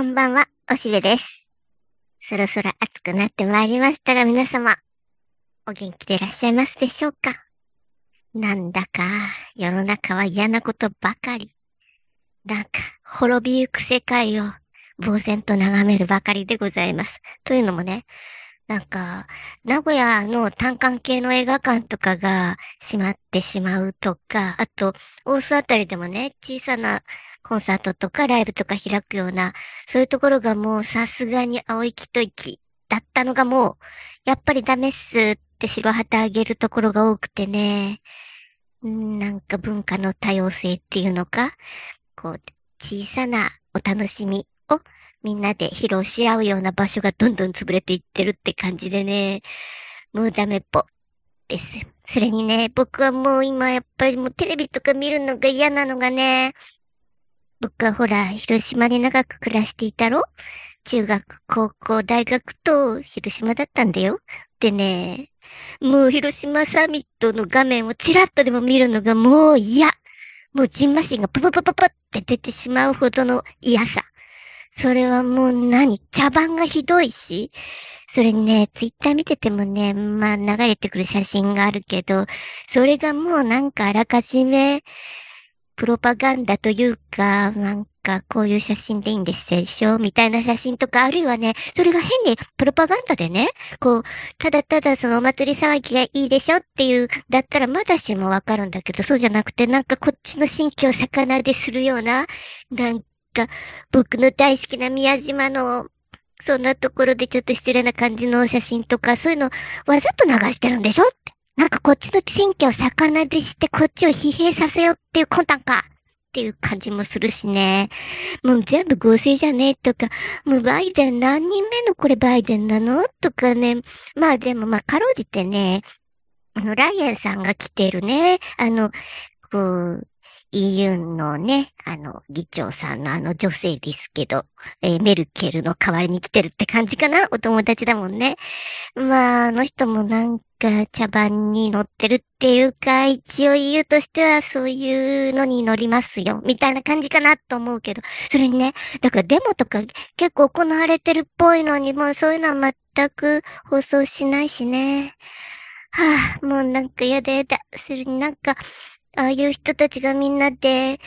こんばんは、おしべです。そろそろ暑くなってまいりましたが、皆様、お元気でいらっしゃいますでしょうか？なんだか、世の中は嫌なことばかり。なんか、滅びゆく世界を、呆然と眺めるばかりでございます。というのもね、なんか、名古屋の単館系の映画館とかが閉まってしまうとか、あと、大須あたりでもね、小さなコンサートとかライブとか開くような、そういうところがもうさすがに青い木と息だったのがもう、やっぱりダメっすって白旗あげるところが多くてね、なんか文化の多様性っていうのか、こう、小さなお楽しみをみんなで披露し合うような場所がどんどん潰れていってるって感じでね、もうダメっぽです。それにね、僕はもう今やっぱりもうテレビとか見るのが嫌なのがね、僕はほら、広島に長く暮らしていたろ？中学、高校、大学と広島だったんだよ。でね、もう広島サミットの画面をちらっとでも見るのがもう嫌。もうジンマシンがパパパパパって出てしまうほどの嫌さ。それはもう何？茶番がひどいし。それにね、ツイッター見ててもね、まあ流れてくる写真があるけど、それがもうなんかあらかじめ、プロパガンダというか、なんかこういう写真でいいんですでしょみたいな写真とか、あるいはね、それが変にプロパガンダでね、こう、ただただそのお祭り騒ぎがいいでしょっていう、だったらまだしもわかるんだけど、そうじゃなくて、なんかこっちの新居を魚でするような、なんか僕の大好きな宮島のそんなところでちょっと失礼な感じの写真とか、そういうのわざと流してるんでしょって。なんかこっちの選挙を魚でしてこっちを疲弊させようっていう魂胆かっていう感じもするしね。もう全部合成じゃねえとか、もうバイデン何人目のこれバイデンなのとかね。まあでもまあかろうじてね、あの、ライアンさんが来てるね、あの、こう、EU のね、あの、議長さんのあの女性ですけど、えー、メルケルの代わりに来てるって感じかな？お友達だもんね。まあ、あの人もなんか茶番に乗ってるっていうか、一応 EU としてはそういうのに乗りますよ、みたいな感じかなと思うけど、それにね、だからデモとか結構行われてるっぽいのに、もうそういうのは全く放送しないしね。はあ、もうなんかやだやだ。それになんか、ああいう人たちがみんなで、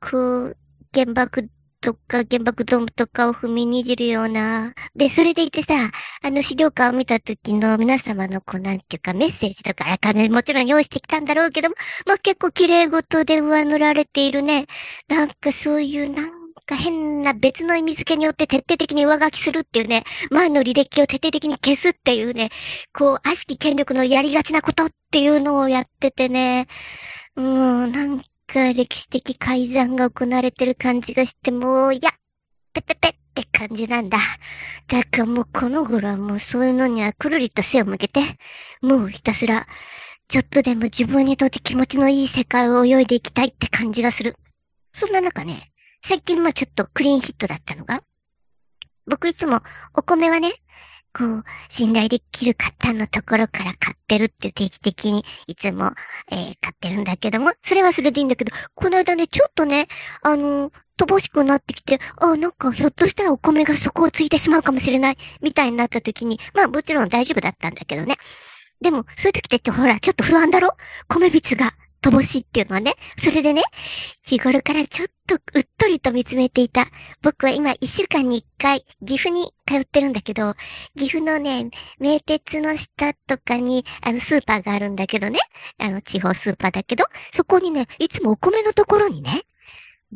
こう、原爆とか原爆ドームとかを踏みにじるような。で、それでいてさ、あの資料館を見た時の皆様のこうなんていうかメッセージとか、あかね、もちろん用意してきたんだろうけども、まあ、結構綺麗事で上塗られているね。なんかそういう、なんか変な別の意味付けによって徹底的に上書きするっていうね、前の履歴を徹底的に消すっていうね、こう、悪しき権力のやりがちなことっていうのをやっててね、もう、なんか歴史的改ざんが行われてる感じがして、もう、いや、ペペペって感じなんだ。だからもうこの頃はもうそういうのにはくるりと背を向けて、もうひたすら、ちょっとでも自分にとって気持ちのいい世界を泳いでいきたいって感じがする。そんな中ね、最近まあちょっとクリーンヒットだったのが、僕いつもお米はね、こう、信頼できる方のところから買ってるって定期的にいつも、えー、買ってるんだけども、それはそれでいいんだけど、この間ね、ちょっとね、あのー、乏しくなってきて、あ、なんかひょっとしたらお米が底をついてしまうかもしれない、みたいになった時に、まあもちろん大丈夫だったんだけどね。でも、そういう時ってほら、ちょっと不安だろ？米びつが乏しいっていうのはね。それでね、日頃からちょっととうっとりと見つめていた。僕は今一週間に一回岐阜に通ってるんだけど、岐阜のね、名鉄の下とかにあのスーパーがあるんだけどね。あの地方スーパーだけど、そこにね、いつもお米のところにね、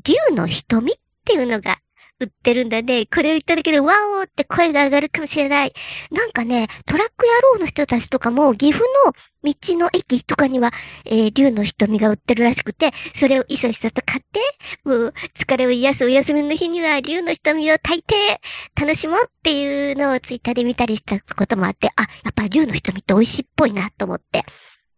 竜の瞳っていうのが売ってるんだね。これを言っただけで、ワオーって声が上がるかもしれない。なんかね、トラック野郎の人たちとかも、岐阜の道の駅とかには、えー、竜の瞳が売ってるらしくて、それをいそいそと買って、もう、疲れを癒すお休みの日には、竜の瞳を炊いて、楽しもうっていうのをツイッターで見たりしたこともあって、あ、やっぱ竜の瞳って美味しいっぽいなと思って。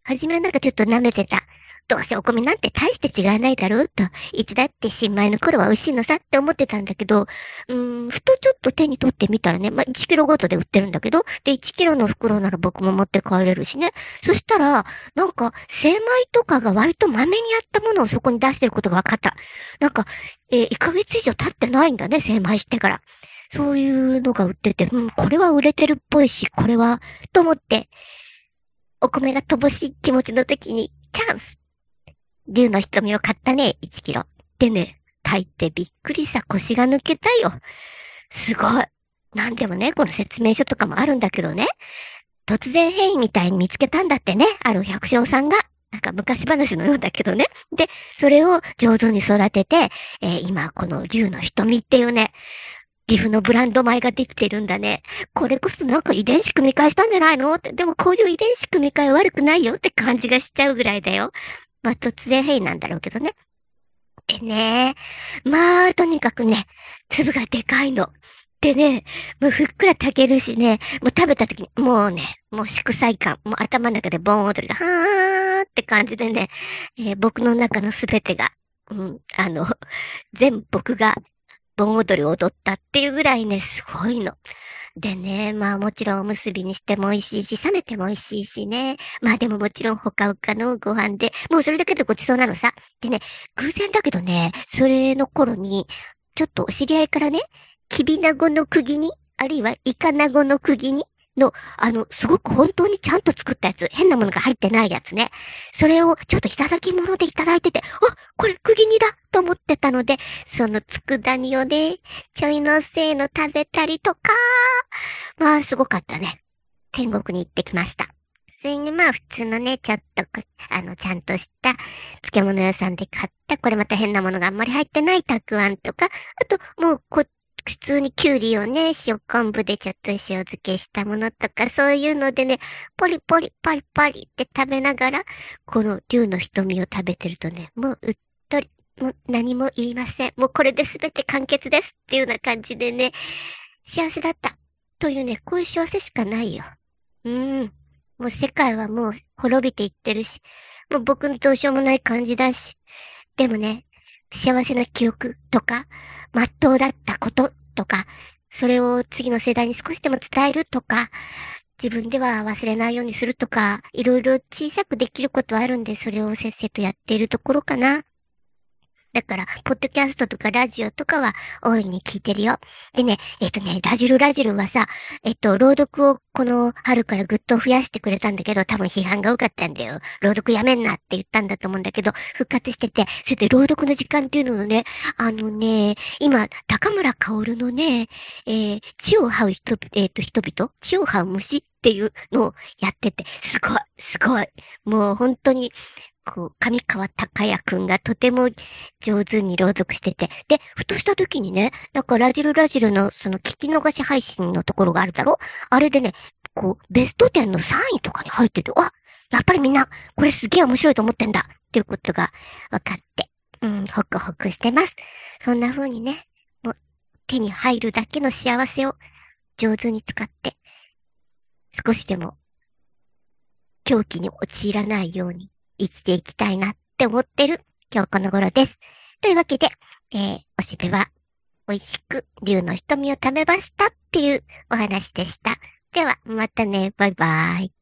はじめはなんかちょっと舐めてた。どうせお米なんて大して違わないだろうと、いつだって新米の頃は美味しいのさって思ってたんだけど、うーん、ふとちょっと手に取ってみたらね、まあ、1キロごとで売ってるんだけど、で、1キロの袋なら僕も持って帰れるしね。そしたら、なんか、精米とかが割とまめにやったものをそこに出してることが分かった。なんか、えー、1ヶ月以上経ってないんだね、精米してから。そういうのが売ってて、うん、これは売れてるっぽいし、これは、と思って、お米が乏しい気持ちの時に、チャンス竜の瞳を買ったね、1キロ。でね、炊いてびっくりさ、腰が抜けたよ。すごい。なんでもね、この説明書とかもあるんだけどね、突然変異みたいに見つけたんだってね、ある百姓さんが。なんか昔話のようだけどね。で、それを上手に育てて、えー、今この竜の瞳っていうね、岐阜のブランド米ができてるんだね。これこそなんか遺伝子組み換えしたんじゃないの？って、でもこういう遺伝子組み換え悪くないよって感じがしちゃうぐらいだよ。まあ突然変異なんだろうけどね。でね、まあとにかくね、粒がでかいの。でね、もうふっくら炊けるしね、もう食べた時に、もうね、もう祝祭感、もう頭の中で盆踊りが、はーって感じでね、えー、僕の中のすべてが、うん、あの、全僕が盆踊りを踊ったっていうぐらいね、すごいの。でね、まあもちろんおむすびにしても美味しいし、冷めても美味しいしね。まあでももちろんほかほかのご飯で、もうそれだけでごちそうなのさ。でね、偶然だけどね、それの頃に、ちょっとお知り合いからね、きびなごの釘に、あるいはイカナゴの釘に、の、あの、すごく本当にちゃんと作ったやつ、変なものが入ってないやつね。それをちょっといただき物でいただいてて、あ、これ釘煮だと思ってたので、その佃煮をね、ちょいのせいの食べたりとか、まあ、すごかったね。天国に行ってきました。それにまあ普通のね、ちょっと、あの、ちゃんとした漬物屋さんで買った、これまた変なものがあんまり入ってないたくあんとか、あともうこっ普通にキュウリをね、塩昆布でちょっと塩漬けしたものとか、そういうのでね、ポリポリ、パリパリって食べながら、この竜の瞳を食べてるとね、もううっとり、もう何も言いません。もうこれで全て完結ですっていうような感じでね、幸せだった。というね、こういう幸せしかないよ。うーん。もう世界はもう滅びていってるし、もう僕のどうしようもない感じだし。でもね、幸せな記憶とか、まっとうだったこととか、それを次の世代に少しでも伝えるとか、自分では忘れないようにするとか、いろいろ小さくできることはあるんで、それをせっせとやっているところかな。だから、ポッドキャストとかラジオとかは大いに聞いてるよ。でね、えっ、とね、ラジルラジルはさ、えっ、と、朗読をこの春からぐっと増やしてくれたんだけど、多分批判が多かったんだよ。朗読やめんなって言ったんだと思うんだけど、復活してて、それで朗読の時間っていうのをね、あのね、今、高村薫のね、えー、血を這う人、えっ、と、人々血を這う虫っていうのをやってて、すごい、すごい。もう本当に、こう、上川隆也くんがとても上手に朗読してて、で、ふとした時にね、なんかラジルラジルのその聞き逃し配信のところがあるだろ？あれでね、こう、ベスト10の3位とかに入ってて、あ、やっぱりみんな、これすげえ面白いと思ってんだ！っていうことが分かって、うん、ホクホクしてます。そんな風にね、もう手に入るだけの幸せを上手に使って、少しでも狂気に陥らないように。生きていきたいなって思ってる今日この頃です。というわけで、えー、おしべは美味しく竜の瞳を食べましたっていうお話でした。では、またね。バイバイ。